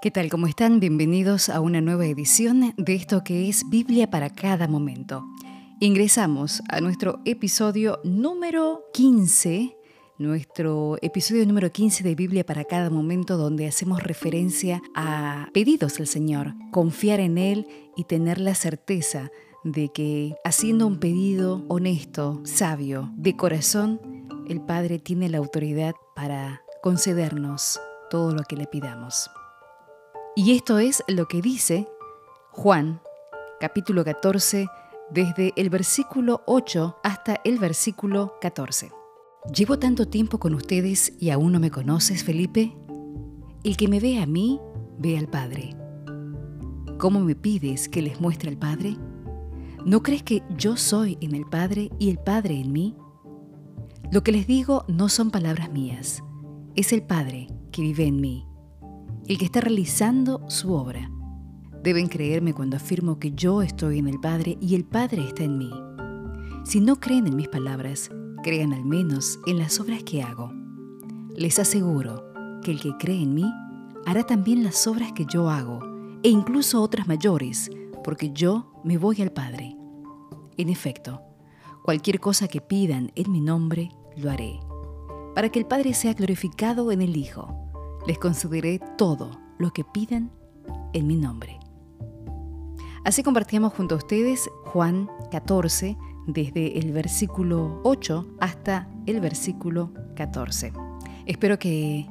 ¿Qué tal? ¿Cómo están? Bienvenidos a una nueva edición de esto que es Biblia para cada momento. Ingresamos a nuestro episodio número 15, nuestro episodio número 15 de Biblia para cada momento donde hacemos referencia a pedidos del Señor, confiar en Él y tener la certeza de que haciendo un pedido honesto, sabio, de corazón, el Padre tiene la autoridad para concedernos todo lo que le pidamos. Y esto es lo que dice Juan, capítulo 14, desde el versículo 8 hasta el versículo 14. ¿Llevo tanto tiempo con ustedes y aún no me conoces, Felipe? El que me ve a mí, ve al Padre. ¿Cómo me pides que les muestre al Padre? ¿No crees que yo soy en el Padre y el Padre en mí? Lo que les digo no son palabras mías, es el Padre que vive en mí el que está realizando su obra. Deben creerme cuando afirmo que yo estoy en el Padre y el Padre está en mí. Si no creen en mis palabras, crean al menos en las obras que hago. Les aseguro que el que cree en mí hará también las obras que yo hago, e incluso otras mayores, porque yo me voy al Padre. En efecto, cualquier cosa que pidan en mi nombre, lo haré, para que el Padre sea glorificado en el Hijo les concederé todo lo que pidan en mi nombre. Así compartíamos junto a ustedes Juan 14, desde el versículo 8 hasta el versículo 14. Espero que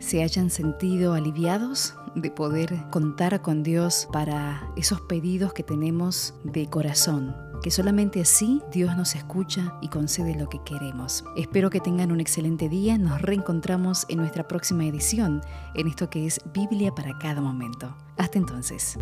se hayan sentido aliviados de poder contar con Dios para esos pedidos que tenemos de corazón que solamente así Dios nos escucha y concede lo que queremos. Espero que tengan un excelente día, nos reencontramos en nuestra próxima edición, en esto que es Biblia para cada momento. Hasta entonces.